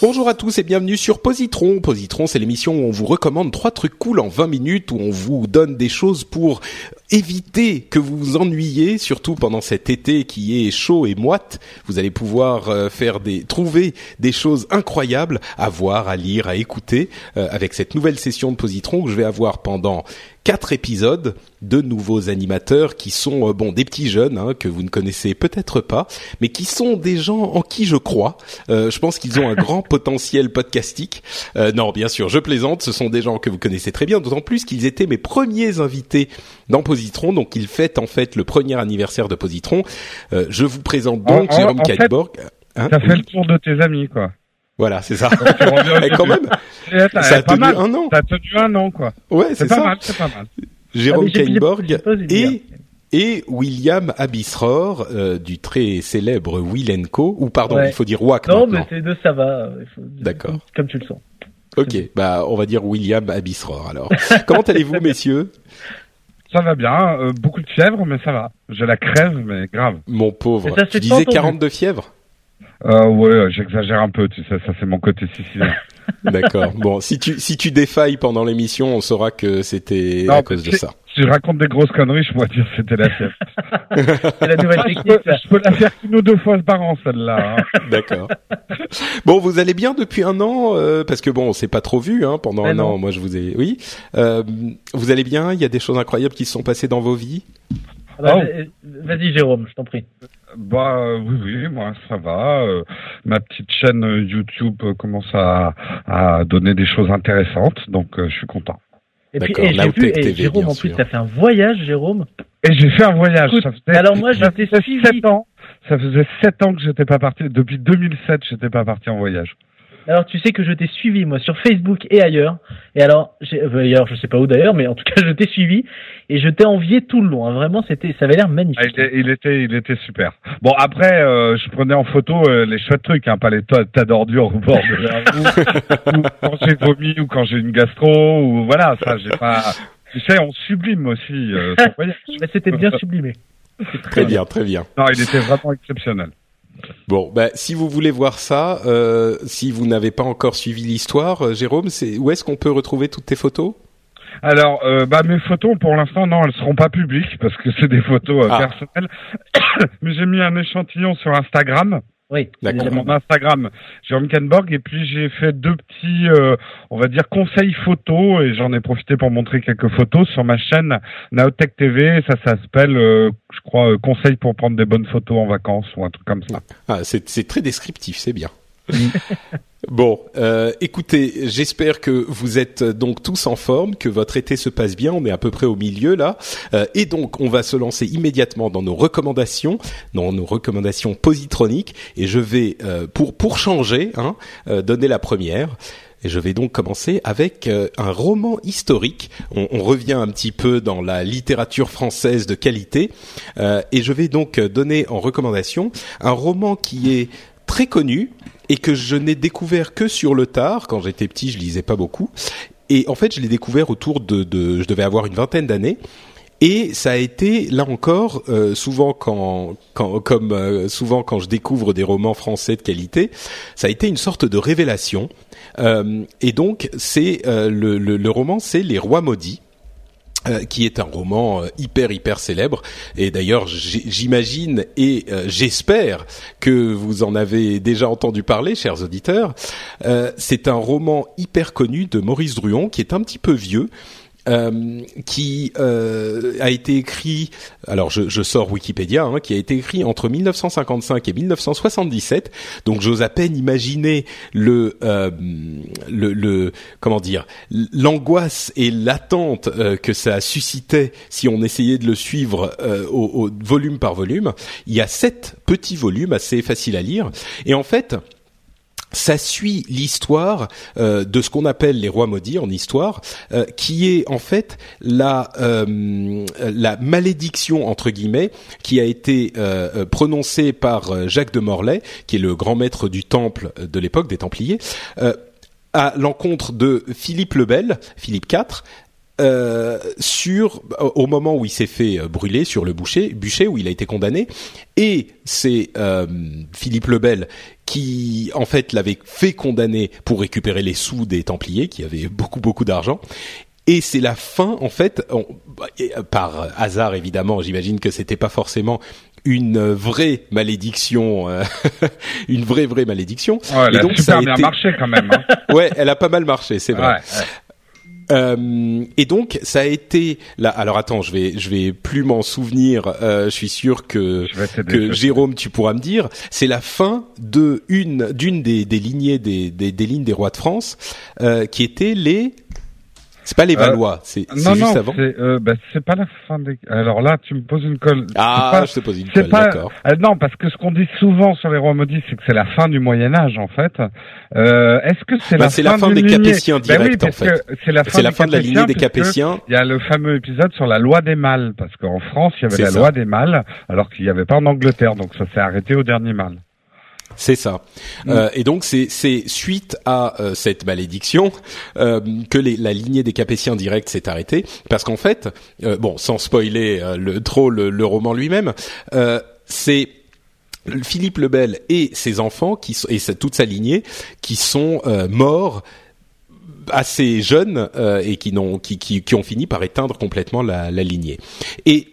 Bonjour à tous et bienvenue sur Positron. Positron, c'est l'émission où on vous recommande trois trucs cool en 20 minutes, où on vous donne des choses pour éviter que vous vous ennuyiez, surtout pendant cet été qui est chaud et moite. Vous allez pouvoir euh, faire des, trouver des choses incroyables à voir, à lire, à écouter euh, avec cette nouvelle session de Positron que je vais avoir pendant quatre épisodes de nouveaux animateurs qui sont euh, bon des petits jeunes hein, que vous ne connaissez peut-être pas, mais qui sont des gens en qui je crois. Euh, je pense qu'ils ont un grand potentiel podcastique. Euh, non, bien sûr, je plaisante. Ce sont des gens que vous connaissez très bien, d'autant plus qu'ils étaient mes premiers invités dans Positron. Donc ils fêtent en fait le premier anniversaire de Positron. Euh, je vous présente donc En- en- Jérôme en fait. Hein, T'as fait oui. le tour de tes amis, quoi. Voilà, c'est ça. Et quand même, ça a pas tenu mal. un an. T'as tenu un an, quoi. Ouais, C'est c'est pas ça. mal, c'est pas mal. Jérôme Ah, Kainborg et et William Abisror euh, du très célèbre Will Co ou pardon, Ouais. il faut dire WAC Non, maintenant. mais c'est deux, ça va. il faut- D'accord. Comme, tu le sens. Ok, bah on va dire William Abisror alors. Comment allez-vous messieurs? Ça va bien. euh, beaucoup de fièvre, mais ça va. J'ai la crève, mais grave. Mon pauvre. Ça, Tu disais pas entendu. 42 fièvres? Euh, ouais, j'exagère un peu, tu sais, ça c'est mon côté sicilien. D'accord. bon, si tu si tu défailles pendant l'émission, on saura que c'était à cause de ça. Si je raconte des grosses conneries, je pourrais dire que c'était la. C'est la nouvelle je, technique. peux, je peux la faire qu'une ou deux fois par an, celle-là. hein. D'accord. Bon, vous allez bien depuis un an euh, parce que bon, on s'est pas trop vu hein, pendant Mais un non. an. Moi, je vous ai. Oui. Euh, vous allez bien? Il y a des choses incroyables qui se sont passées dans vos vies? Ah bah, Oh. euh, Vas-y, Jérôme, je t'en prie. Bah oui, oui, moi ça va. euh, ma petite chaîne euh, YouTube euh, commence à, à donner des choses intéressantes, donc euh, je suis content. Et puis, et j'ai vu, et TV, Jérôme, bien en plus, t'as fait un voyage, Jérôme. Et j'ai fait un voyage. Écoute, ça faisait, alors moi, j'étais suivi. ans. Ça faisait sept ans que j'étais pas parti. Depuis 2007, j'étais pas parti en voyage. Alors, tu sais que je t'ai suivi, moi, sur Facebook et ailleurs. Et alors, j'ai- euh, ailleurs, je sais pas où d'ailleurs, mais en tout cas, je t'ai suivi. Et je t'ai envié tout le long. hein. Vraiment, c'était, ça avait l'air Ah, magnifique. il, est- il était, il était super. Bon après, euh, je prenais en photo euh, les chouettes trucs, hein, pas les tas, d'ordures au bord de la route, ou quand j'ai vomi ou quand j'ai une gastro ou voilà, ça j'ai pas. Tu sais, on sublime aussi euh, son voyage. Mais c'était bien sublimé. C'est Très bien, très bien. Non, il était vraiment exceptionnel. Bon, bah, si vous voulez voir ça, euh, si vous n'avez pas encore suivi l'histoire, euh, Jérôme, c'est où est-ce qu'on peut retrouver toutes tes photos? Alors, euh, bah mes photos pour l'instant non, elles seront pas publiques parce que c'est des photos euh, Ah. personnelles. Mais j'ai mis un échantillon sur Instagram, Oui. Mon Instagram, Jérôme Kenborg, et puis j'ai fait deux petits, euh, on va dire conseils photos, et j'en ai profité pour montrer quelques photos sur ma chaîne Naotech TV. Ça, ça s'appelle, euh, je crois, euh, conseils pour prendre des bonnes photos en vacances ou un truc comme ça. Ah, c'est c'est très descriptif, c'est bien. Bon, euh, écoutez, j'espère que vous êtes euh, donc tous en forme, que votre été se passe bien. On est à peu près au milieu là, Euh, et donc on va se lancer immédiatement dans nos recommandations, dans nos recommandations positroniques. Et je vais, pour pour changer, hein, donner la première. Et je vais donc commencer avec un roman historique. On, revient un petit peu dans la littérature française de qualité. Et je vais donc donner en recommandation un roman qui est très connu et que je n'ai découvert que sur le tard. Quand j'étais petit, je lisais pas beaucoup. Et en fait, je l'ai découvert autour de, de, je devais avoir une vingtaine d'années. Et ça a été là encore euh, souvent quand, quand comme euh, souvent quand je découvre des romans français de qualité, ça a été une sorte de révélation. Euh, et donc c'est euh, le, le, le roman, c'est Les Rois maudits. Euh, qui est un roman euh, hyper hyper célèbre. Et d'ailleurs j'imagine et euh, j'espère que vous en avez déjà entendu parler chers auditeurs. C'est un roman hyper connu de Maurice Druon qui est un petit peu vieux euh, qui euh, a été écrit, alors je, je sors Wikipédia, hein, qui a été écrit entre 1955 et 1977. Donc j'ose à peine imaginer le, euh, le, le, comment dire, l'angoisse et l'attente euh, que ça suscitait si on essayait de le suivre au, au volume par volume. Il y a sept petits volumes assez faciles à lire, et en fait ça suit l'histoire euh, de ce qu'on appelle les rois maudits en histoire, euh, qui est en fait la euh, la malédiction entre guillemets qui a été prononcée par Jacques de Morlaix, qui est le grand maître du temple de l'époque des Templiers. à l'encontre de Philippe le Bel, Philippe IV, euh, sur au moment où il s'est fait brûler sur le bûcher, bûcher où il a été condamné, et c'est euh, Philippe le Bel qui en fait l'avait fait condamner pour récupérer les sous des Templiers qui avaient beaucoup beaucoup d'argent. Et c'est la fin, en fait, par hasard évidemment, j'imagine que c'était pas forcément une vraie malédiction, euh, une vraie vraie malédiction. Ouais, elle et donc, a super bien marché quand même. Hein. ouais, elle a pas mal marché, c'est vrai. Ouais, ouais. Euh, et donc ça a été là. Alors attends, je vais je vais plus m'en souvenir. Euh, je suis sûr que que Jérôme, tu pourras me dire. C'est la fin de une d'une des, des lignées des, des, des lignes des rois de France, euh, qui étaient les c'est pas les euh, Valois, c'est juste non, avant. C'est euh, bah, c'est pas la fin des. Alors là, tu me poses une colle. Ah, pas, je te pose une colle. Pas... D'accord. Euh, non, parce que ce qu'on dit souvent sur les rois maudits, c'est que c'est la fin du Moyen Âge en fait. Euh, Est-ce que c'est bah, la, fin la fin des lignée... Capétiens direct oui, en fait. C'est la fin, la fin de la lignée des Capétiens. Il y a le fameux épisode sur la loi des mâles, parce qu'en France, il y avait la ça. loi des mâles, alors qu'il n'y avait pas en Angleterre, donc ça s'est arrêté au dernier mâle. C'est ça. Mm. Euh, et donc c'est suite à euh, cette malédiction euh, que les, la lignée des Capétiens directs s'est arrêtée parce qu'en fait, bon, sans spoiler le, trop le, le roman lui-même, c'est Philippe le Bel et ses enfants qui et sa, toute sa lignée qui sont morts assez jeunes et qui n'ont qui, qui, qui ont fini par éteindre complètement la, la lignée. Et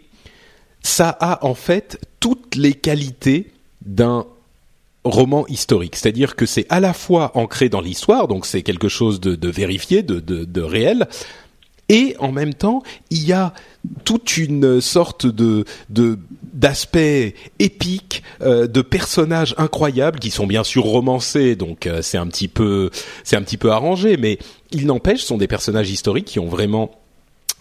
ça a en fait toutes les qualités d'un roman historique, c'est-à-dire que c'est à la fois ancré dans l'histoire, donc c'est quelque chose de, de vérifié, de, de, de, réel, et en même temps il y a toute une sorte de d'aspect épique, euh, de personnages incroyables qui sont bien sûr romancés, donc euh, c'est un petit peu c'est un petit peu arrangé, mais il n'empêche, sont des personnages historiques qui ont vraiment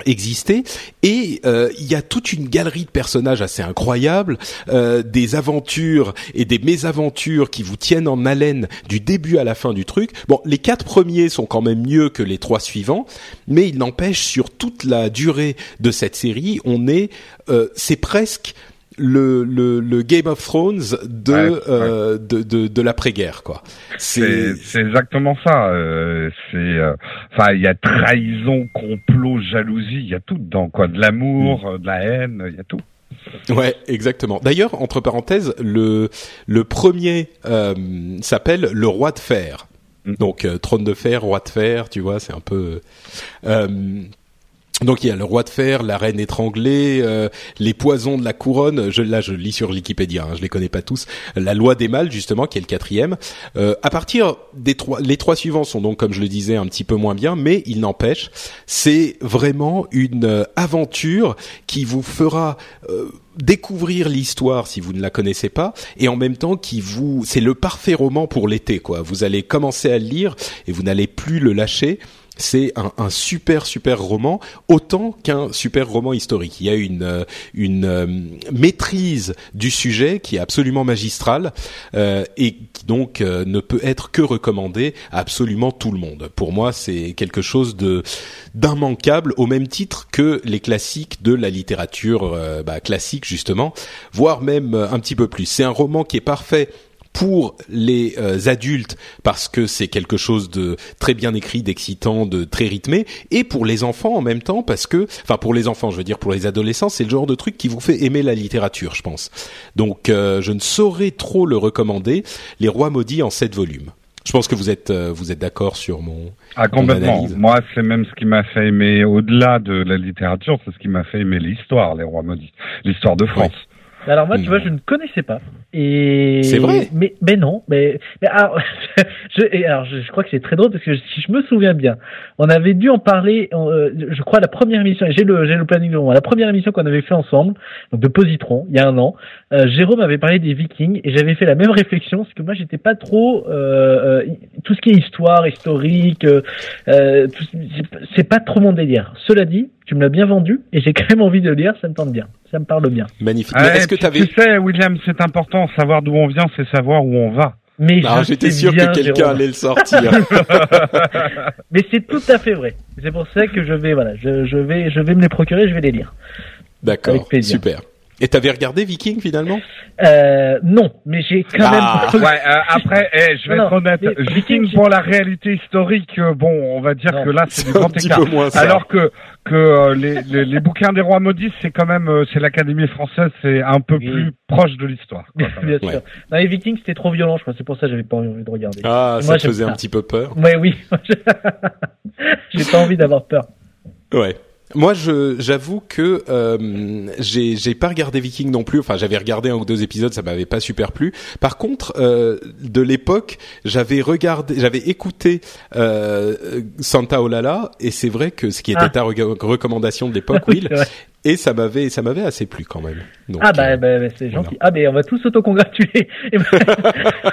exister et euh, il y a toute une galerie de personnages assez incroyables, euh, des aventures et des mésaventures qui vous tiennent en haleine du début à la fin du truc. Bon, les quatre premiers sont quand même mieux que les trois suivants, mais il n'empêche sur toute la durée de cette série, on est, euh, c'est presque le, le, le, Game of Thrones de Ouais, euh, de, de, de l'après-guerre quoi. C'est c'est exactement ça. Euh, c'est euh, enfin il y a trahison, complot, jalousie, il y a tout dedans quoi. De l'amour, euh, de la haine, il y a tout. Ouais, exactement. D'ailleurs, entre parenthèses, le le premier euh, s'appelle le roi de fer. Mm. Donc trône de fer, roi de fer, tu vois, c'est un peu. Donc il y a le roi de fer, la reine étranglée, euh, les poisons de la couronne. Je, là, je lis sur Wikipédia, hein, je les connais pas tous. La loi des mâles, justement, qui est le quatrième. Euh, à partir des trois, les trois suivants sont donc, comme je le disais, un petit peu moins bien, mais il n'empêche, c'est vraiment une euh, aventure qui vous fera euh, découvrir l'histoire si vous ne la connaissez pas et en même temps qui vous c'est le parfait roman pour l'été quoi vous allez commencer à le lire et vous n'allez plus le lâcher c'est un, super super roman autant qu'un super roman historique. Il y a une euh, une euh, maîtrise du sujet qui est absolument magistrale euh, et qui donc euh, ne peut être que recommandé à absolument tout le monde. Pour moi, c'est quelque chose de d'immanquable au même titre que les classiques de la littérature bah, classique justement, voire même un petit peu plus. C'est un roman qui est parfait pour les euh, adultes parce que c'est quelque chose de très bien écrit, d'excitant, de très rythmé, et pour les enfants en même temps parce que, enfin pour les enfants, je veux dire pour les adolescents, c'est le genre de truc qui vous fait aimer la littérature, je pense. Donc euh, je ne saurais trop le recommander. Les Rois maudits en sept volumes. Je pense que vous êtes euh, vous êtes d'accord sur mon Ah complètement. Moi, c'est même ce qui m'a fait aimer au-delà de la littérature, c'est ce qui m'a fait aimer l'histoire, les rois maudits, l'histoire de France. Alors moi, tu vois, je ne connaissais pas. Et C'est vrai Mais mais non, mais, mais alors, je, alors je, je crois que c'est très drôle parce que si je me souviens bien, on avait dû en parler. euh, je crois la première émission. J'ai le j'ai le planning devant moi. La première émission qu'on avait fait ensemble, donc de Positron, il y a un an. euh, Jérôme avait parlé des Vikings et j'avais fait la même réflexion parce que moi j'étais pas trop euh, euh, tout ce qui est histoire, historique, euh, euh, c'est pas trop mon délire. Cela dit, tu me l'as bien vendu et j'ai quand même envie de le lire. Ça me tente bien, ça me parle bien. Magnifique. Ouais, est-ce que tu avais Tu sais, William, c'est important. Savoir d'où on vient, c'est savoir où on va. Mais Ah, j'étais sûr bien, que quelqu'un allait le sortir. Mais c'est tout à fait vrai. C'est pour ça que je vais, voilà, je, je vais, je vais me les procurer, je vais les lire. D'accord, Avec plaisir. super. Et t'avais regardé Viking finalement? Euh, non, mais j'ai quand Ah. même. Ouais, euh, après, eh, je vais Non, être honnête. Viking pour la réalité historique, euh, bon, on va dire Non. que là, c'est du C'est un grand petit écart. peu moins ça. Alors que que euh, les, les, les bouquins des rois maudits, c'est quand même, euh, c'est l'Académie française, c'est un peu Oui. plus proche de l'histoire. bien sûr. Ouais. Dans les Vikings, c'était trop violent, je crois. C'est pour ça que j'avais pas envie de regarder. Ah, ça Moi, te j'aime faisait un petit peu peur. Ouais, oui. j'ai pas envie d'avoir peur. Ouais. Moi, j'avoue que euh, j'ai pas regardé Viking non plus. Enfin, j'avais regardé un ou deux épisodes, ça m'avait pas super plu. Par contre, euh, de l'époque, j'avais regardé, j'avais écouté euh, Santa Olala, et c'est vrai que ce qui était Ah. ta re- recommandation de l'époque, Oui, Will, vrai. et ça m'avait ça m'avait assez plu quand même. Donc, ah bah, euh, bah, bah, c'est voilà. gentil. Ah mais on va tous s'autocongratuler. Moi,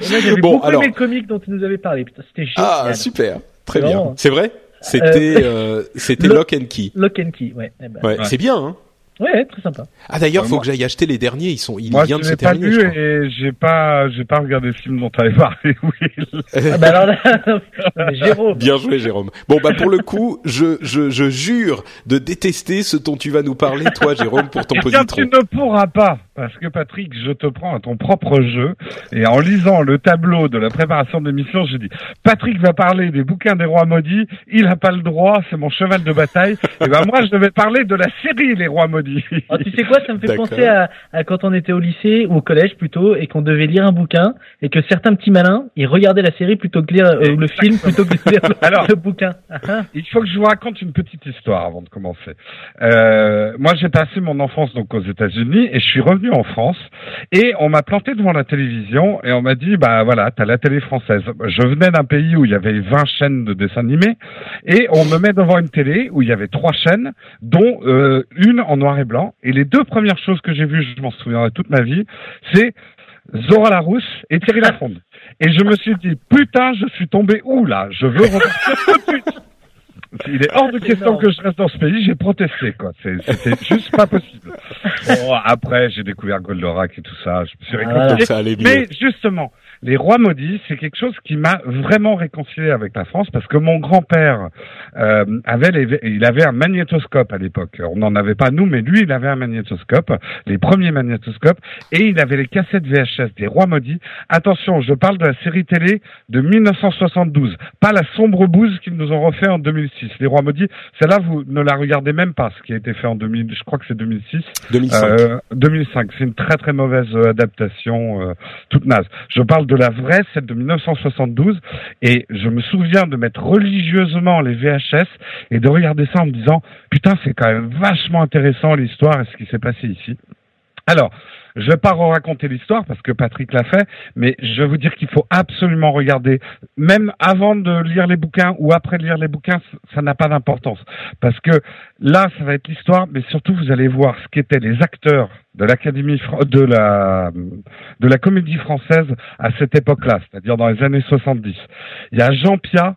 j'avais Bon, beaucoup alors- aimé le comic dont tu nous avais parlé. C'était ah génial. super, très bien. C'est vrai? C'était euh, c'était le- Lock and Key. Lock and Key, ouais. Eh ben, Ouais, Ouais. c'est bien. Hein ouais, très sympa. ah d'ailleurs, faut moi- que j'aille acheter les derniers. Ils sont, il Moi, vient je de se l'ai pas terminer. vu je crois. et j'ai pas, j'ai pas regardé le film dont tu avais parlé, Will. Ah bah alors là, Jérôme. Bien joué, Jérôme. Bon, bah pour le coup, je, je, je jure de détester ce dont tu vas nous parler, toi, Jérôme, pour ton Eh bien, tu positron. ne pourras pas, parce que Patrick, je te prends à ton propre jeu, et en lisant le tableau de la préparation de l'émission, je dis, Patrick va parler des bouquins des rois maudits, il n'a pas le droit, c'est mon cheval de bataille, et ben moi, je vais parler de la série Les Rois Maudits. Oh, tu sais quoi, ça me fait penser à, à quand on était au lycée ou au collège plutôt et qu'on devait lire un bouquin et que certains petits malins ils regardaient la série plutôt que lire euh, le film plutôt que de lire le, Alors. le bouquin. Ah, ah. Il faut que je vous raconte une petite histoire avant de commencer. Euh, moi, j'ai passé mon enfance donc aux États-Unis et je suis revenu en France et on m'a planté devant la télévision et on m'a dit bah voilà, t'as la télé française. Je venais d'un pays où il y avait 20 chaînes de dessins animés et on me met devant une télé où il y avait trois chaînes, dont euh, une en noir et blanc. Et les deux premières choses que j'ai vues, je m'en souviendrai toute ma vie, c'est Zora Larousse et Thierry Lafronde. Et je me suis dit, putain, je suis tombé où là? Je veux repartir tout de suite. Il est hors de question énorme. que je reste dans ce pays, j'ai protesté, quoi. C'était juste pas possible. Bon, après, j'ai découvert Goldorak et tout ça, je me suis Ah, réconcilié. mieux. Mais justement, les rois maudits, c'est quelque chose qui m'a vraiment réconcilié avec la France parce que mon grand-père euh, avait les, il avait un magnétoscope à l'époque. On n'en avait pas nous, mais lui, il avait un magnétoscope, les premiers magnétoscopes, et il avait les cassettes VHS des rois maudits. Attention, je parle de la série télé de 1972, pas la sombre bouse qu'ils nous ont refait en 2006. Les rois maudits, celle-là, vous ne la regardez même pas, ce qui a été fait en 2000, je crois que c'est 2006. 2005. Euh, 2005, c'est une très très mauvaise adaptation, euh, toute naze. Je parle de la vraie, celle de 1972, et je me souviens de mettre religieusement les VHS et de regarder ça en me disant, putain, c'est quand même vachement intéressant l'histoire et ce qui s'est passé ici. Alors, je vais pas raconter l'histoire parce que Patrick l'a fait, mais je vais vous dire qu'il faut absolument regarder, même avant de lire les bouquins ou après de lire les bouquins, ça n'a pas d'importance. Parce que là, ça va être l'histoire, mais surtout vous allez voir ce qu'étaient les acteurs de l'Académie de la de la comédie française à cette époque-là, c'est-à-dire dans les années 70. Il y a Jean Pia,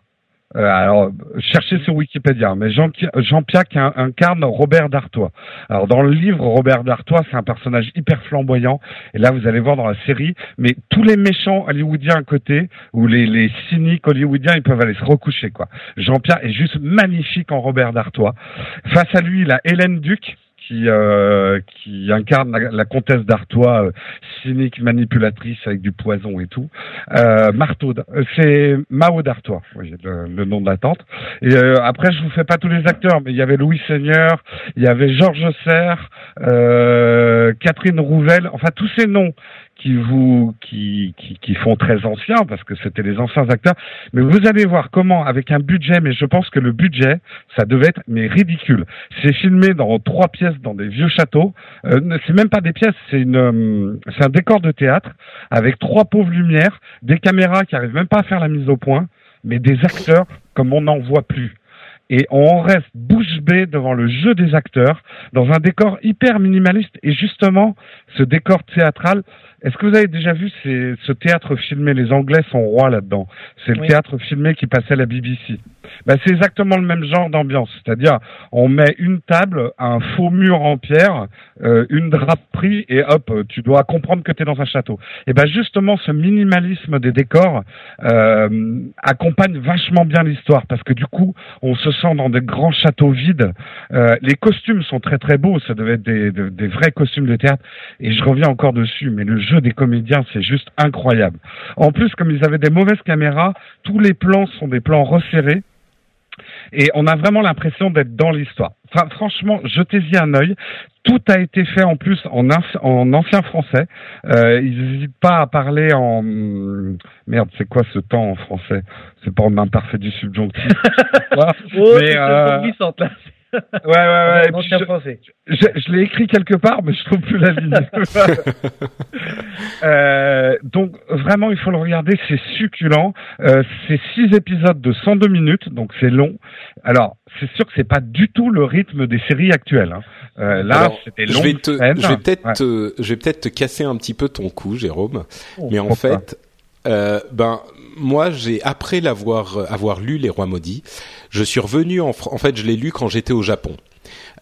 euh, alors cherchez sur Wikipédia, mais Jean, Jean incarne Robert d'Artois. Alors dans le livre, Robert d'Artois, c'est un personnage hyper flamboyant, et là vous allez voir dans la série, mais tous les méchants hollywoodiens à côté, ou les, les cyniques hollywoodiens, ils peuvent aller se recoucher quoi. Jean Pia est juste magnifique en Robert d'Artois. Face à lui, il a Hélène Duc qui euh, qui incarne la, la comtesse d'Artois, euh, cynique, manipulatrice avec du poison et tout. Euh, Marteau, euh, c'est Mao d'Artois, oui, le, le nom de la tante. Et euh, après, je vous fais pas tous les acteurs, mais il y avait Louis Seigneur, il y avait Georges Serre, Catherine Rouvel, enfin tous ces noms qui vous qui, qui, font très anciens parce que c'était les anciens acteurs. Mais vous allez voir comment avec un budget, mais je pense que le budget, ça devait être mais ridicule. C'est filmé dans trois pièces dans des vieux châteaux. Euh, c'est même pas des pièces, c'est une euh, c'est un décor de théâtre avec trois pauvres lumières, des caméras qui arrivent même pas à faire la mise au point, mais des acteurs comme on n'en voit plus et on reste bouche devant le jeu des acteurs dans un décor hyper minimaliste et justement ce décor théâtral est-ce que vous avez déjà vu ce théâtre filmé? Les Anglais sont rois là-dedans. C'est le théâtre filmé qui passait à la BBC. Ben, c'est exactement le même genre d'ambiance. C'est-à-dire, on met une table, un faux mur en pierre, euh, une draperie, et hop, tu dois comprendre que tu es dans un château. Et ben justement, ce minimalisme des décors euh, accompagne vachement bien l'histoire, parce que du coup, on se sent dans des grands châteaux vides. Euh, les costumes sont très très beaux, ça devait être des, des vrais costumes de théâtre. Et je reviens encore dessus, mais le jeu des comédiens, c'est juste incroyable. En plus, comme ils avaient des mauvaises caméras, tous les plans sont des plans resserrés. Et on a vraiment l'impression d'être dans l'histoire. Enfin, franchement, jetez-y un œil. Tout a été fait en plus en, en ancien français. Euh, ils n'hésitent pas à parler en merde. C'est quoi ce temps en français? C'est pas en imparfait du subjonctif. oh, mais euh... ouais, ouais, ouais. je, je, je l'ai écrit quelque part, mais je trouve plus la ligne. euh, donc vraiment, il faut le regarder, c'est succulent. Euh, c'est six épisodes de 102 minutes, donc c'est long. Alors, c'est sûr que c'est pas du tout le rythme des séries actuelles. Hein. Euh, là, c'était long. Je vais, te, je vais peut-être, te, je vais peut-être te casser un petit peu ton coup, Jérôme. Oh, mais en fait, euh, ben moi, j'ai après l'avoir euh, avoir lu Les Rois maudits, je suis revenu en en fait, je l'ai lu quand j'étais au Japon.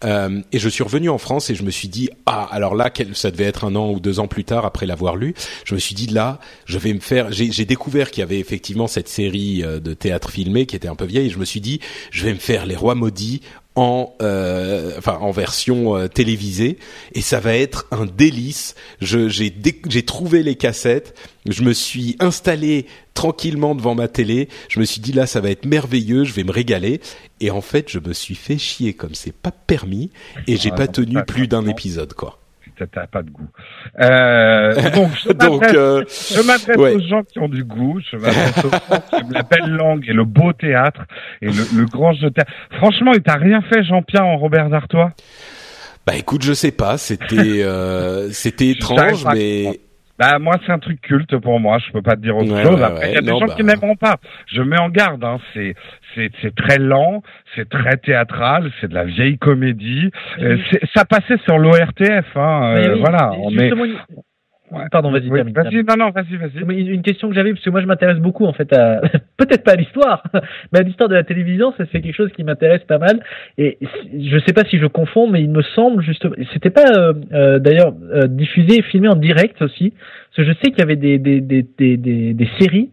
Euh, et je suis revenu en France et je me suis dit ah alors là ça devait être un an ou deux ans plus tard après l'avoir lu je me suis dit là je vais me faire j'ai découvert qu'il y avait effectivement cette série euh, de théâtre filmé qui était un peu vieille et je me suis dit je vais me faire les rois maudits en euh, enfin en version euh, télévisée. Et ça va être un délice. Je j'ai j'ai trouvé les cassettes, je me suis installé tranquillement devant ma télé, je me suis dit là ça va être merveilleux, je vais me régaler. Et en fait je me suis fait chier comme c'est pas permis. Et j'ai pas tenu plus d'un épisode quoi t'as pas de goût. Euh, donc, je m'adresse euh, aux gens qui ont du goût, je m'adresse aux gens qui aiment la belle langue et le beau théâtre et le, le grand jeu de théâtre. Franchement, il t'a rien fait, Jean-Pierre, en Robert Dartois? Bah écoute, je sais pas, c'était euh, c'était étrange, mais... Bah moi c'est un truc culte pour moi, je peux pas te dire autre chose. Après il y a des gens qui bah. n'aimeront pas. Je mets en garde, hein. c'est c'est c'est très lent, c'est très théâtral, c'est de la vieille comédie. Euh, ça passait sur l'ORTF, hein. Euh, voilà. On est Pardon, vas-y, termine. Vas-y, non, non, vas-y, vas-y. Une question que j'avais, parce que moi je m'intéresse beaucoup en fait à, peut-être pas à l'histoire, mais à l'histoire de la télévision, ça c'est quelque chose qui m'intéresse pas mal. Et je sais pas si je confonds, mais il me semble justement, c'était pas euh, euh d'ailleurs euh, diffusé et filmé en direct aussi, parce que je sais qu'il y avait des, des, des, des, des, des séries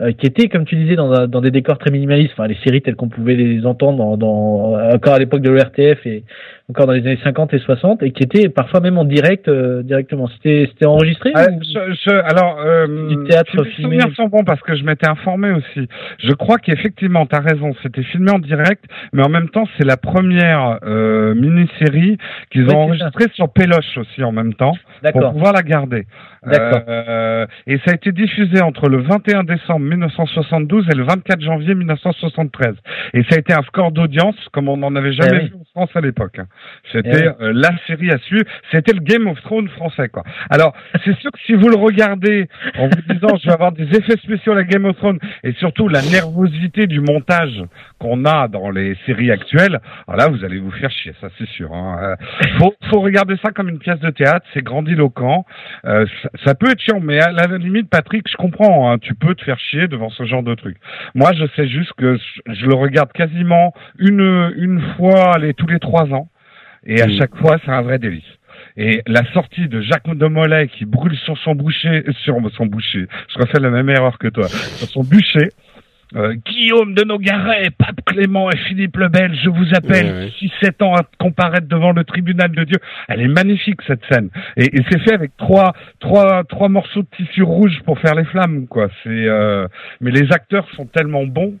euh, qui étaient, comme tu disais, dans, dans des décors très minimalistes, enfin les séries telles qu'on pouvait les entendre dans, dans encore à l'époque de l'ERTF et encore dans les années 50 et 60, et qui étaient parfois même en direct euh, directement. C'était c'était enregistré ah, je, alors euh, du théâtre filmé. souvenirs sont bons parce que je m'étais informé aussi. Je crois qu'effectivement, tu as raison, c'était filmé en direct, mais en même temps, c'est la première euh, mini-série qu'ils ont enregistrée sur Péloche aussi en même temps pour pouvoir la garder. Euh, et ça a été diffusé entre le 21 décembre 1972 et le 24 janvier 1973. Et ça a été un score d'audience comme on n'en avait jamais eh vu en France à l'époque. C'était eh euh, la série à suivre. C'était le Game of Thrones français, quoi. Alors, c'est sûr que si vous le regardez en vous disant je vais avoir des effets spéciaux à la Game of Thrones et surtout la nervosité du montage qu'on a dans les séries actuelles, alors là, vous allez vous faire chier, ça c'est sûr. Hein. Euh, faut, faut regarder ça comme une pièce de théâtre. C'est grandiloquent. Euh, ça, peut être chiant, mais à la limite, Patrick, je comprends. Hein, tu peux te faire chier devant ce genre de truc. Moi, je sais juste que je le regarde quasiment une une fois les tous les trois ans. Et à mm. chaque fois, c'est un vrai délice. Et la sortie de Jacques de Mollet qui brûle sur son boucher, sur son boucher, je refais la même erreur que toi, sur son bûcher, euh, Guillaume de Nogaret, Pape Clément et Philippe Lebel, je vous appelle, 6-7 ans à comparaître devant le tribunal de Dieu. Elle est magnifique cette scène. Et, et c'est fait avec trois, trois, trois morceaux de tissu rouge pour faire les flammes, quoi. C'est, euh... mais les acteurs sont tellement bons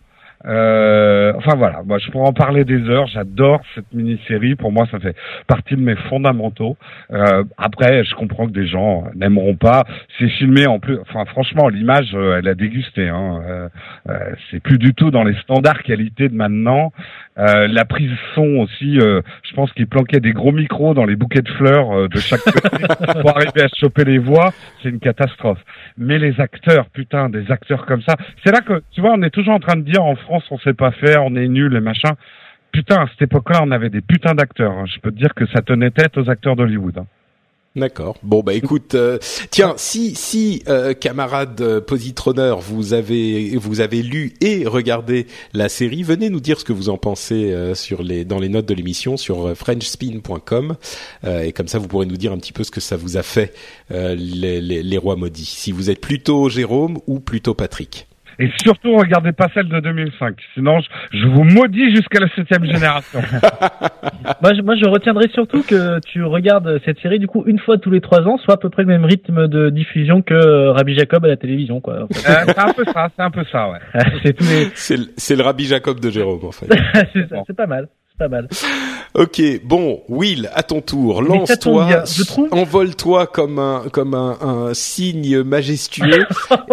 Euh, enfin voilà, moi je pourrais en parler des heures. J'adore cette mini-série. Pour moi, ça fait partie de mes fondamentaux. Euh, après, je comprends que des gens n'aimeront pas. C'est filmé en plus. Enfin, franchement, l'image, euh, elle a dégusté. Hein. Euh, euh, c'est plus du tout dans les standards qualité de maintenant. la prise son aussi. je pense qu'ils planquaient des gros micros dans les bouquets de fleurs de chaque côté pour arriver à choper les voix. C'est une catastrophe. Mais les acteurs, putain, des acteurs comme ça. C'est là que tu vois, on est toujours en train de dire en France France, on sait pas faire, on est nul et machin. Putain, à cette époque-là, on avait des putains d'acteurs. Hein. Je peux te dire que ça tenait tête aux acteurs d'Hollywood. Hein. D'accord. Bon bah écoute, euh, tiens, si si euh, camarade euh, positronneur, vous avez vous avez lu et regardé la série, venez nous dire ce que vous en pensez euh, sur les dans les notes de l'émission sur frenchspin.com et comme ça vous pourrez nous dire un petit peu ce que ça vous a fait les, les, les rois maudits. Si vous êtes plutôt Jérôme ou plutôt Patrick. Et surtout, regardez pas celle de 2005. Sinon, je, vous maudis jusqu'à la septième génération. moi, je, moi, je retiendrai surtout que tu regardes cette série du coup une fois tous les trois ans, soit à peu près le même rythme de diffusion que Rabbi Jacob à la télévision, quoi. Euh, c'est un peu ça, c'est un peu ça, ouais. c'est les... c'est le, Rabbi Jacob de Jérôme, en fait. c'est c'est pas mal. Pas mal. Ok, bon, Will, à ton tour, lance-toi, envole-toi comme un comme un, un signe majestueux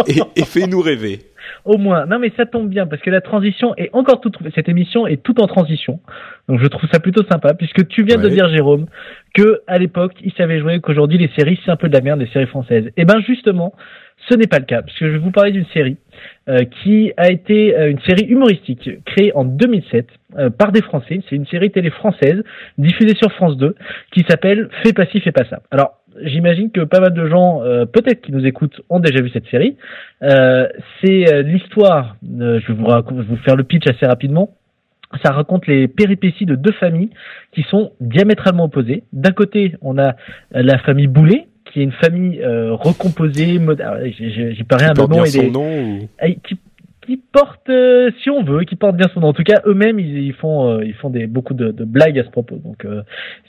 et, et fais-nous rêver au moins. Non, mais ça tombe bien parce que la transition est encore toute. Cette émission est toute en transition, donc je trouve ça plutôt sympa puisque tu viens de dire Jérôme que à l'époque il savait jouer qu'aujourd'hui les séries c'est un peu de la merde les séries françaises. Et eh ben justement, ce n'est pas le cas parce que je vais vous parler d'une série euh, qui a été euh, une série humoristique créée en 2007 euh, par des Français. C'est une série télé française diffusée sur France 2 qui s'appelle Fais pas ci, fais pas ça. Alors j'imagine que pas mal de gens, euh, peut-être qui nous écoutent, ont déjà vu cette série. Euh, c'est euh, l'histoire, je vais vous, vous faire le pitch assez rapidement. Ça raconte les péripéties de deux familles qui sont diamétralement opposées. D'un côté, on a la famille Boulet, qui est une famille recomposée, j'ai pas rien, nom, son nom qui porte, euh, si on veut, qui porte bien son nom. En tout cas, eux-mêmes, ils, font, euh, ils font des beaucoup de, de, blagues à ce propos. Donc, euh,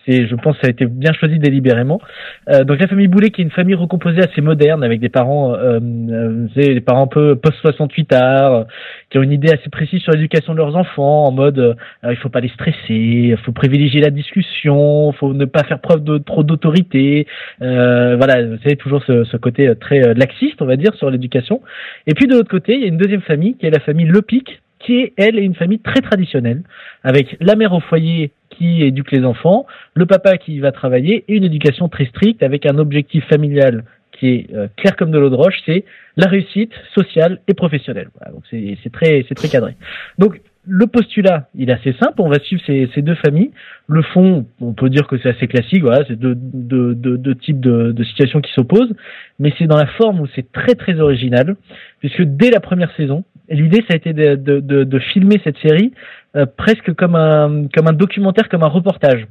c'est, je pense, que ça a été bien choisi délibérément. donc, la famille Boulet, qui est une famille recomposée assez moderne, avec des parents, des parents un peu post 68 art, qui ont une idée assez précise sur l'éducation de leurs enfants, en mode, il faut pas les stresser, il faut privilégier la discussion, faut ne pas faire preuve de trop d'autorité. voilà, vous savez toujours ce, ce côté très laxiste, on va dire, sur l'éducation. Et puis de l'autre côté, il y a une deuxième famille qui est la famille Lepic, qui est, elle, une famille très traditionnelle, avec la mère au foyer qui éduque les enfants, le papa qui va travailler, et une éducation très stricte avec un objectif familial qui est euh, clair comme de l'eau de roche, c'est la réussite sociale et professionnelle. donc c'est très, très cadré. Donc le postulat, il est assez simple. On va suivre ces, ces deux familles. Le fond, on peut dire que c'est assez classique. Voilà, c'est deux, deux, deux, deux, types de, de situations qui s'opposent, mais c'est dans la forme où c'est très très original, puisque dès la première saison, l'idée ça a été de, de, de, de filmer cette série euh, presque comme un comme un documentaire, comme un reportage.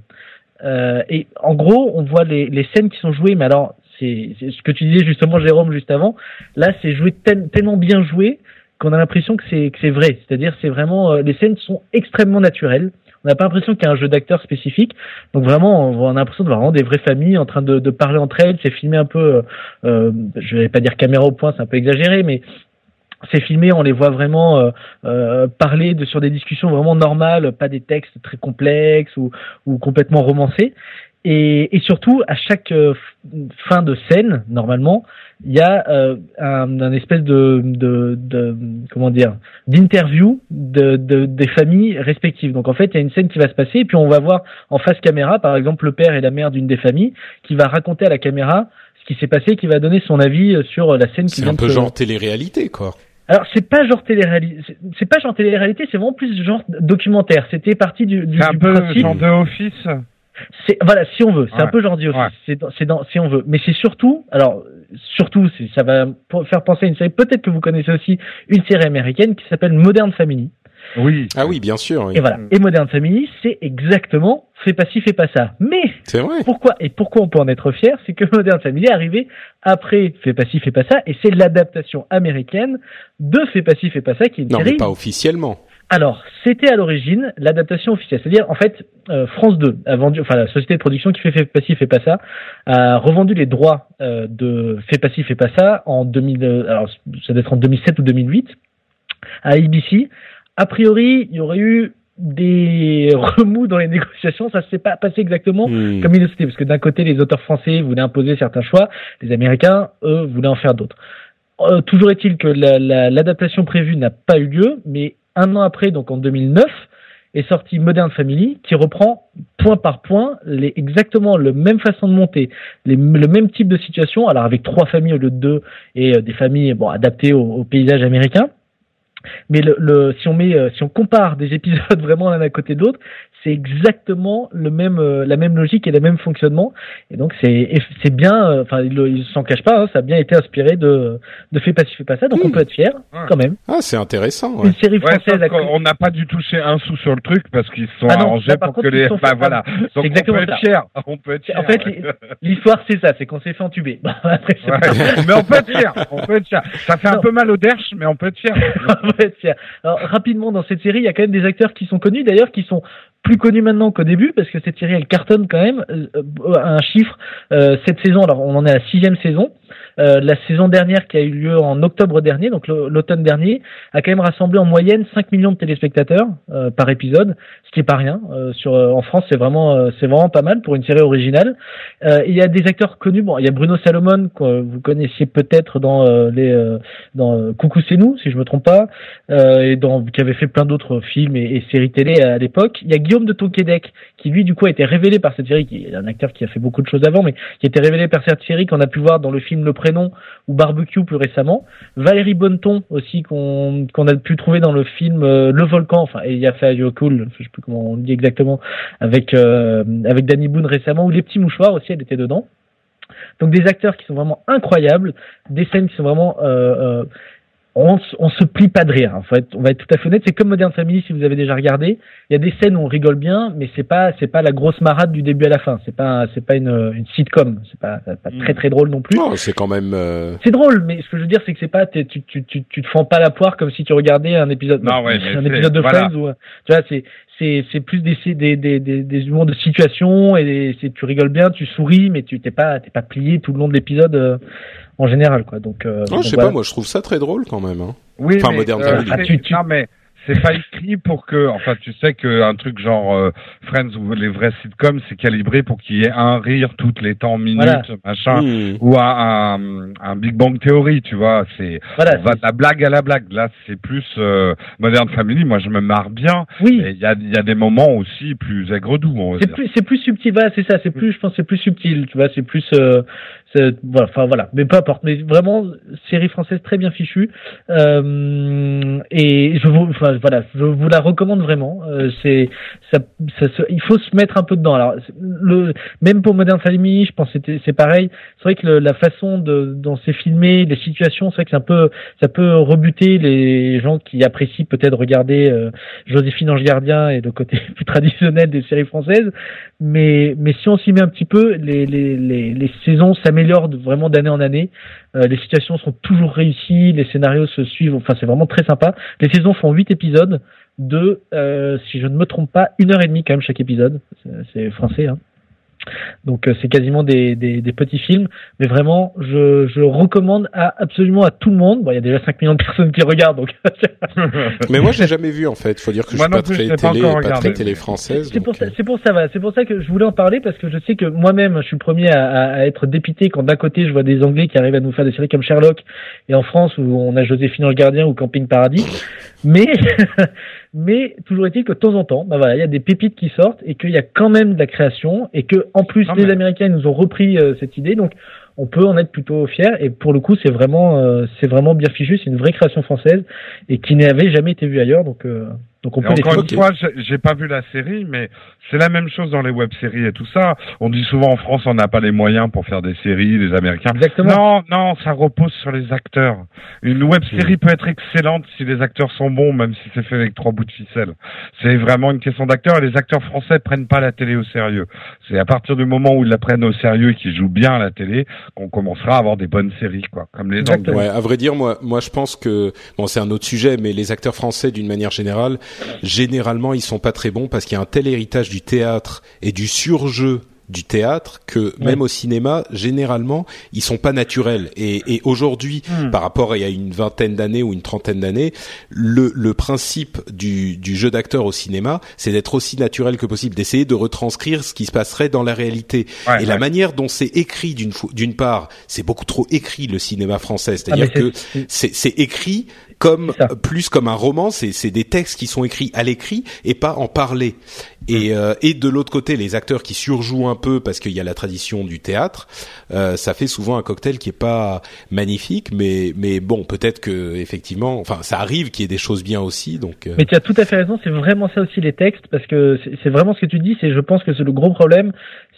Euh, et en gros, on voit les, les scènes qui sont jouées, mais alors c'est ce que tu disais justement, Jérôme, juste avant. Là, c'est joué tellement bien joué qu'on a l'impression que c'est que c'est vrai. C'est-à-dire, c'est vraiment euh, les scènes sont extrêmement naturelles. On n'a pas l'impression qu'il y a un jeu d'acteur spécifique. Donc vraiment, on a l'impression de voir vraiment des vraies familles en train de, de parler entre elles. C'est filmé un peu, euh, euh, je vais pas dire caméra au point, c'est un peu exagéré, mais c'est filmé, on les voit vraiment euh, euh, parler de, sur des discussions vraiment normales, pas des textes très complexes ou, ou complètement romancés. Et, et, surtout, à chaque euh, fin de scène, normalement, il y a euh, un, un, espèce de, de, de comment dire d'interview de, de, des familles respectives. Donc en fait, il y a une scène qui va se passer, et puis on va voir en face caméra, par exemple, le père et la mère d'une des familles, qui va raconter à la caméra ce qui s'est passé, qui va donner son avis sur la scène qui C'est un peu genre télé-réalité, quoi. Alors c'est pas genre télé-réalité, c'est pas genre télé-réalité, c'est vraiment plus genre documentaire. C'était parti du, du, du un peu genre de Office. C'est voilà, si on veut, c'est un peu genre The Office. C'est c'est dans, si on veut, mais c'est surtout, alors surtout, ça va faire penser à une série. Peut-être que vous connaissez aussi une série américaine qui s'appelle Modern Family. Oui. Ah oui, bien sûr. Et voilà. Et Modern Family, c'est exactement fais pas ci, fais pas ça. Mais vrai. pourquoi et pourquoi on peut en être fier, c'est que Modern Family est arrivé après fais pas ci, fais pas ça, et c'est l'adaptation américaine de fais pas ci, fais pas ça qui est une non, série. Non, pas officiellement. Alors, c'était à l'origine l'adaptation officielle, c'est-à-dire en fait euh, France 2 a vendu, enfin la société de production qui fait Fait pas ci, fait pas ça, a revendu les droits euh, de Fait pas ci, fait pas ça en 2000, euh, alors ça doit être en 2007 ou 2008 à ABC a priori, il y aurait eu des remous dans les négociations, ça s'est pas passé exactement Hmm. comme il le souhaitait, parce que d'un côté, les auteurs français voulaient imposer certains choix, les Américains, eux, voulaient en faire d'autres. Euh, toujours est-il que la- la- l'adaptation prévue n'a pas eu lieu, mais un an après, donc en 2009, est sorti Modern Family, qui reprend point par point les, exactement la même façon de monter, les- le même type de situation, alors avec trois familles au lieu de deux, et euh, des familles bon adaptées au, au paysage américain. Mais le, le- si on met, euh, si on compare des épisodes vraiment l'un à côté de l'autre, c'est exactement le même, euh, la même logique et le même fonctionnement. Et donc c'est, c'est bien. euh, Enfin, il, il s'en cache pas. hein, ça a bien été inspiré de, de fait pas ci fait pas ça. Donc on peut être fier Ouais. quand même. Ah, c'est intéressant. Ouais. Une série Ouais, française. qu'on- on n'a pas du tout touché un sou sur le truc parce qu'ils se sont Ah non, arrangés là, pour contre, que ils les. Bah voilà. Donc exactement on peut ça. être fier. On peut être fier. En fait, ouais. L'histoire c'est ça, c'est qu'on s'est fait entuber. Après, Ouais. mais on peut être fier. On peut être fier. Ça fait un peu mal au derche, mais on peut être fier. on peut être fier. Alors rapidement dans cette série, il y a quand même des acteurs qui sont connus, d'ailleurs qui sont plus connus maintenant qu'au début parce que cette série elle cartonne quand même. Euh, euh, un chiffre euh, cette saison, alors on en est à la sixième saison. Euh, la saison dernière qui a eu lieu en octobre dernier, donc l'automne dernier, a quand même rassemblé en moyenne 5 millions de téléspectateurs euh, par épisode, ce qui est pas rien. Euh, en France, c'est vraiment c'est vraiment pas mal pour une série originale. Il y a des acteurs connus. Bon, il y a Bruno Salomon que vous connaissiez peut-être dans les dans Coucou c'est nous, si je me trompe pas, et qui avait fait plein d'autres films et, et séries télé à, l'époque. Il y a Guillaume de Tonquédec qui lui du coup a été révélé par cette série, qui est un acteur qui a fait beaucoup de choses avant, mais qui a été révélé par cette série qu'on a pu voir dans le film Le Prénom ou Barbecue plus récemment. Valérie Bonneton aussi qu'on a pu trouver dans le film euh, Le Volcan, enfin et il a fait Cool, je sais plus comment on dit exactement, avec euh, avec Danny Boone récemment ou Les Petits Mouchoirs aussi, elle était dedans. Donc des acteurs qui sont vraiment incroyables, des scènes qui sont vraiment euh, on, on se plie pas de rire. En fait, on va être tout à fait honnête. C'est comme Modern Family si vous avez déjà regardé. Il y a des scènes où on rigole bien, mais c'est pas c'est pas la grosse marade du début à la fin. C'est pas c'est pas une, une sitcom. C'est pas, pas très très drôle non plus. Oh, c'est quand même. euh, C'est drôle, mais ce que je veux dire, c'est que c'est pas, tu, tu, tu, tu te fends pas la poire comme si tu regardais un épisode, Non, ouais, un épisode de voilà. Friends ou, tu vois, c'est, c'est, c'est plus des, des, des, des, des humours de situation et c'est, tu rigoles bien, tu souris, mais tu t'es pas, t'es pas plié tout le long de l'épisode, euh, en général, quoi. Donc, euh, donc je sais voilà. pas, moi je trouve ça très drôle quand même. Hein. Oui, Enfin, mais, Modern euh. Ah, tu- tu- Non, mais c'est pas écrit pour que. Enfin, tu sais qu'un truc genre euh, Friends ou les vrais sitcoms, c'est calibré pour qu'il y ait un rire toutes les temps minutes, Voilà. machin. Hmm. Ou un, un, un Big Bang Theory, tu vois. C'est Voilà, on va de la blague à la blague. Là, c'est plus euh, Modern Family. Moi, je me marre bien. oui. Il y a, y a des moments aussi plus aigre-doux, on va C'est plus, c'est plus subtil, voilà, c'est ça, c'est plus, je pense, c'est plus subtil, tu vois, c'est plus, euh, voilà, enfin voilà, mais peu importe, mais vraiment, série française très bien fichue, euh, et je vous, enfin voilà, je vous la recommande vraiment, euh, c'est, ça, ça se- il faut se mettre un peu dedans. Alors, le, même pour Modern Family, je pense que c'est pareil, c'est vrai que le- la façon de, dont c'est filmé, les situations, c'est vrai que c'est un peu, ça peut rebuter les gens qui apprécient peut-être regarder euh, Joséphine Ange Gardien et le côté plus traditionnel des séries françaises. Mais, mais si on s'y met un petit peu, les, les, les, les saisons s'améliorent de- vraiment d'année en année. Euh, les situations sont toujours réussies, les scénarios se suivent. Enfin, c'est vraiment très sympa. Les saisons font huit épisodes de, euh, si je ne me trompe pas, une heure et demie quand même chaque épisode. C'est français, hein. Donc euh, c'est quasiment des, des, des petits films, mais vraiment je, je recommande à absolument à tout le monde. Bon, il y a déjà 5 millions de personnes qui regardent, donc Mais moi je l'ai jamais vu en fait. Faut dire que Moi je suis pas plus, très je pas télé, encore pas très regardé. télé française. C'est pour euh, c'est pour ça, voilà. c'est pour ça que je voulais en parler parce que je sais que moi-même, je suis le premier à, à- à être dépité quand d'un côté je vois des Anglais qui arrivent à nous faire des séries comme Sherlock et en France où on a Joséphine Ange Gardien ou Camping Paradis, mais mais toujours est-il que de temps en temps, bah voilà, il y a des pépites qui sortent et qu'il y a quand même de la création et que en plus Non, les mais- Américains nous ont repris euh, cette idée, donc on peut en être plutôt fier. Et pour le coup c'est vraiment euh, c'est vraiment bien fichu, c'est une vraie création française et qui n'avait jamais été vue ailleurs, donc euh, donc on peut les encore une fois, j'ai- pas vu la série, mais c'est la même chose dans les web-séries et tout ça. On dit souvent en France, on n'a pas les moyens pour faire des séries, les Américains. Exactement. Non, non, ça repose sur les acteurs. Une web-série peut être excellente si les acteurs sont bons, même si c'est fait avec trois bouts de ficelle. C'est vraiment une question d'acteurs et les acteurs français prennent pas la télé au sérieux. C'est à partir du moment où ils la prennent au sérieux et qu'ils jouent bien à la télé qu'on commencera à avoir des bonnes séries, quoi. Comme les Exactement. Anglais. Ouais, à vrai dire, moi, moi, je pense que bon, c'est un autre sujet, mais les acteurs français, d'une manière générale, généralement, ils sont pas très bons parce qu'il y a un tel héritage du théâtre et du surjeu du théâtre que même au cinéma, généralement, ils sont pas naturels. Et, et aujourd'hui, Hmm. par rapport à il y a une vingtaine d'années ou une trentaine d'années, le, le principe du, du jeu d'acteur au cinéma, c'est d'être aussi naturel que possible, d'essayer de retranscrire ce qui se passerait dans la réalité. Ouais, et la manière dont c'est écrit d'une part, c'est beaucoup trop écrit le cinéma français, c'est-à-dire Ah, que c'est écrit comme plus comme un roman, c'est c'est des textes qui sont écrits à l'écrit et pas en parler. Et euh, et de l'autre côté, les acteurs qui surjouent un peu parce qu'il y a la tradition du théâtre, euh, ça fait souvent un cocktail qui est pas magnifique, mais mais bon, peut-être que effectivement, enfin, ça arrive qu'il y ait des choses bien aussi, donc. euh, Mais tu as tout à fait raison, c'est vraiment ça aussi les textes, parce que c'est- vraiment ce que tu dis, c'est je pense que c'est le gros problème,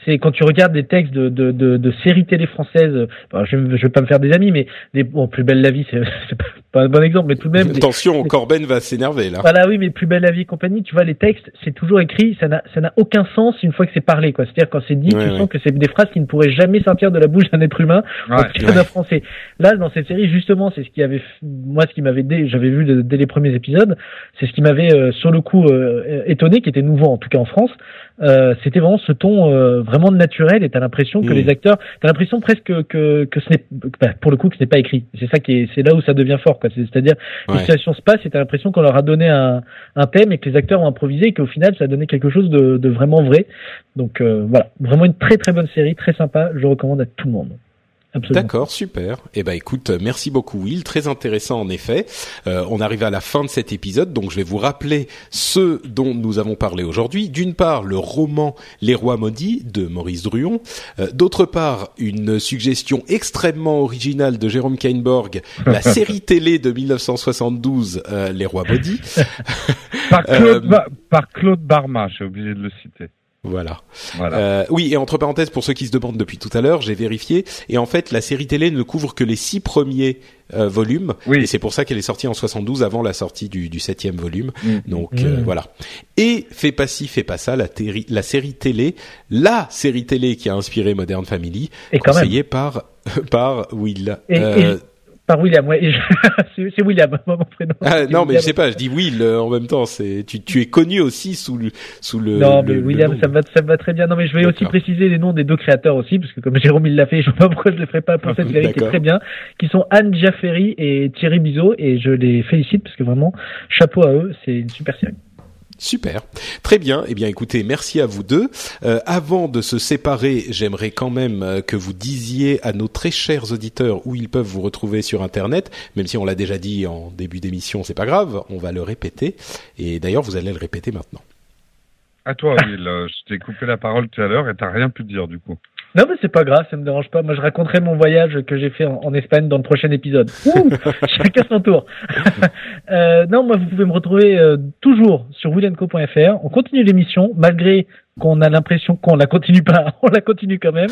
c'est quand tu regardes des textes de, de, de, de séries télé françaises, bon, je, je vais pas me faire des amis, mais des, bon, Plus belle la vie, c'est pas, un bon exemple, mais tout de même... des- Attention, Corben va s'énerver là. Voilà, oui, mais Plus belle la vie et compagnie, tu vois, les textes, c'est toujours écrit, ça n'a, ça n'a aucun sens une fois que c'est parlé, quoi. C'est-à-dire quand c'est dit, Ouais, tu ouais. sens que c'est des phrases qui ne pourraient jamais sortir de la bouche d'un être humain, Ouais. en tout cas d'un français. Là, dans cette série, justement, c'est ce qui avait, moi, ce qui m'avait, j'avais vu de- dès les premiers épisodes, c'est ce qui m'avait, euh, sur le coup, euh, étonné, qui était nouveau, en tout cas en France, euh, c'était vraiment ce ton euh, vraiment naturel et t'as l'impression que Mm. les acteurs, t'as l'impression presque que, que, ce n'est, bah, pour le coup, que ce n'est pas écrit. C'est ça qui est, c'est là où ça devient fort, quoi. C'est- C'est-à-dire, les Ouais. situations se passent et t'as l'impression qu'on leur a donné un, un thème et que les acteurs ont improvisé et qu'au final, ça a donné quelque chose de, de vraiment vrai. Donc euh, voilà, vraiment une très très bonne série, très sympa. Je recommande à tout le monde. D'accord, super. Eh ben écoute, euh, merci beaucoup Will, très intéressant en effet. Euh, on arrive à la fin de cet épisode, donc je vais vous rappeler ceux dont nous avons parlé aujourd'hui. D'une part, le roman Les Rois maudits de Maurice Druon. Euh, D'autre part, une suggestion extrêmement originale de Jérôme Kainborg, la série télé de 1972, euh, Les Rois maudits. Par Claude, Euh, par Claude Barma, j'ai oublié de le citer. Voilà. Voilà. Euh, oui, et entre parenthèses, pour ceux qui se demandent depuis tout à l'heure, j'ai vérifié, et en fait, la série télé ne couvre que les six premiers euh, volumes, Oui. et c'est pour ça qu'elle est sortie en 72 avant la sortie du, du septième volume. Mm. Donc Mm. euh, voilà. Et fait pas ci, fait pas ça, la, téri- la série télé, la série télé qui a inspiré Modern Family, Et quand même. conseillée par par Will. Et- Euh, et- Par William, ouais. c'est William, mon prénom. ah, non, mais je sais pas, je dis Will euh, en même temps. C'est tu, tu es connu aussi sous le sous le. Non, mais le William, nom. ça me va, ça me va très bien. Non, mais je vais aussi préciser les noms des deux créateurs aussi, parce que comme Jérôme il l'a fait, je sais pas pourquoi je le ferai pas pour cette série qui est très bien, qui sont Anne Jaffery et Thierry Bizot, et je les félicite parce que vraiment, chapeau à eux, c'est une super série. Super, très bien. Eh bien, écoutez, merci à vous deux. Euh, avant de se séparer, j'aimerais quand même euh, que vous disiez à nos très chers auditeurs où ils peuvent vous retrouver sur Internet. Même si on l'a déjà dit en début d'émission, c'est pas grave, on va le répéter. Et d'ailleurs, vous allez le répéter maintenant. À toi, Will. Je t'ai coupé la parole tout à l'heure et t'as rien pu dire du coup. Non, mais c'est pas grave, ça me dérange pas. Moi, je raconterai mon voyage que j'ai fait en, en Espagne dans le prochain épisode. Ouh, chacun son tour. euh, non, moi, vous pouvez me retrouver euh, toujours sur willenco.fr. On continue l'émission, malgré qu'on a l'impression qu'on la continue pas. On la continue quand même.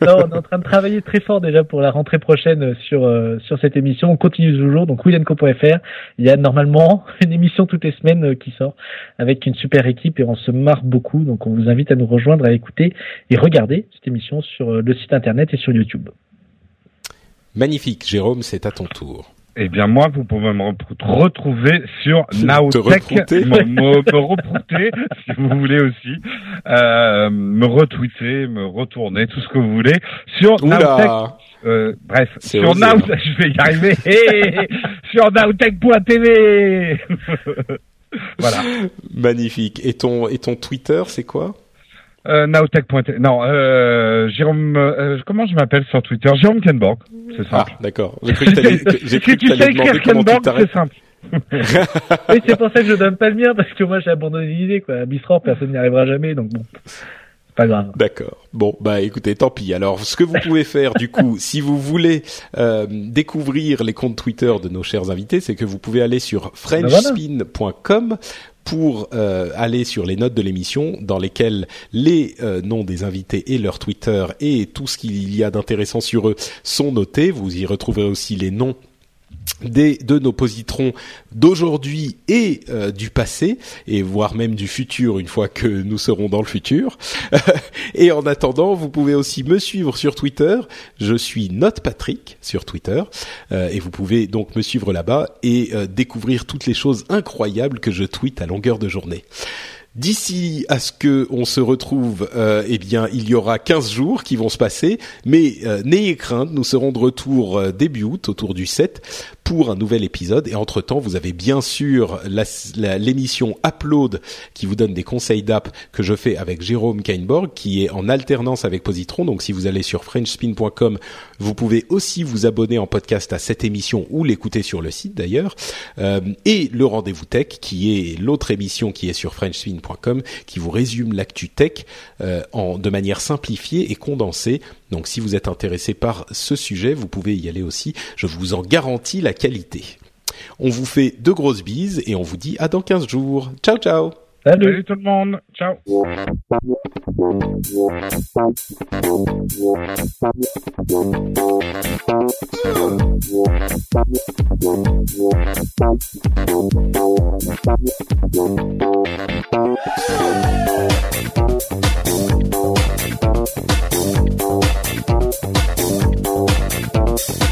Là, on est en train de travailler très fort déjà pour la rentrée prochaine sur euh, sur cette émission. On continue toujours. Donc, willenco.fr. Il y a normalement une émission toutes les semaines euh, qui sort avec une super équipe et on se marre beaucoup. Donc, on vous invite à nous rejoindre, à écouter et regarder cette émission sur euh, le site internet et sur YouTube. Magnifique, Jérôme, c'est à ton tour. Eh bien, moi, vous pouvez me retrouver sur reprouter. Me, me, me reprouter, si vous voulez aussi. Euh, me retweeter, me retourner, tout ce que vous voulez. Sur Nowtech. Oula Euh, bref, sur osé, Nowtech, je vais y arriver. Sur Nowtech.tv. voilà. Magnifique. Et ton et ton Twitter, c'est quoi? Euh, Nowtech.tv. Non, euh, Jérôme, euh, comment je m'appelle sur Twitter? Jérôme Kenborg. C'est Ah, d'accord. J'ai cru que t'allais que- j'ai si cru que tu t'allais demander comment tu t'arrêtes. c'est simple. Oui, c'est pour ça que je donne pas le mien parce que moi j'ai abandonné l'idée quoi. À Bistror, personne n'y arrivera jamais donc bon. Pas grave. D'accord. Bon, bah écoutez, tant pis. Alors, ce que vous pouvez faire, du coup, si vous voulez euh, découvrir les comptes Twitter de nos chers invités, c'est que vous pouvez aller sur frenchspin.com pour euh, aller sur les notes de l'émission dans lesquelles les euh, noms des invités et leur Twitter et tout ce qu'il y a d'intéressant sur eux sont notés. Vous y retrouverez aussi les noms des de nos positrons d'aujourd'hui et euh, du passé et voire même du futur une fois que nous serons dans le futur. et en attendant, vous pouvez aussi me suivre sur Twitter. Je suis Note Patrick sur Twitter euh, et vous pouvez donc me suivre là-bas et euh, découvrir toutes les choses incroyables que je tweete à longueur de journée. D'ici à ce que on se retrouve, euh, eh bien, il y aura 15 jours qui vont se passer, mais euh, n'ayez crainte, nous serons de retour euh, début août, autour du 7, pour un nouvel épisode. Et entre-temps, vous avez bien sûr l'émission Upload qui vous donne des conseils d'app que je fais avec Jérôme Kainborg, qui est en alternance avec Positron. Donc si vous allez sur frenchspin.com, vous pouvez aussi vous abonner en podcast à cette émission ou l'écouter sur le site d'ailleurs. Euh, et le Rendez-vous Tech, qui est l'autre émission qui est sur frenchspin.com, qui vous résume l'actu tech euh, en, de manière simplifiée et condensée. Donc si vous êtes intéressé par ce sujet, vous pouvez y aller aussi. Je vous en garantis la qualité. On vous fait de grosses bises et on vous dit à dans 15 jours. Ciao ciao Salut. Salut tout le monde. Ciao. Even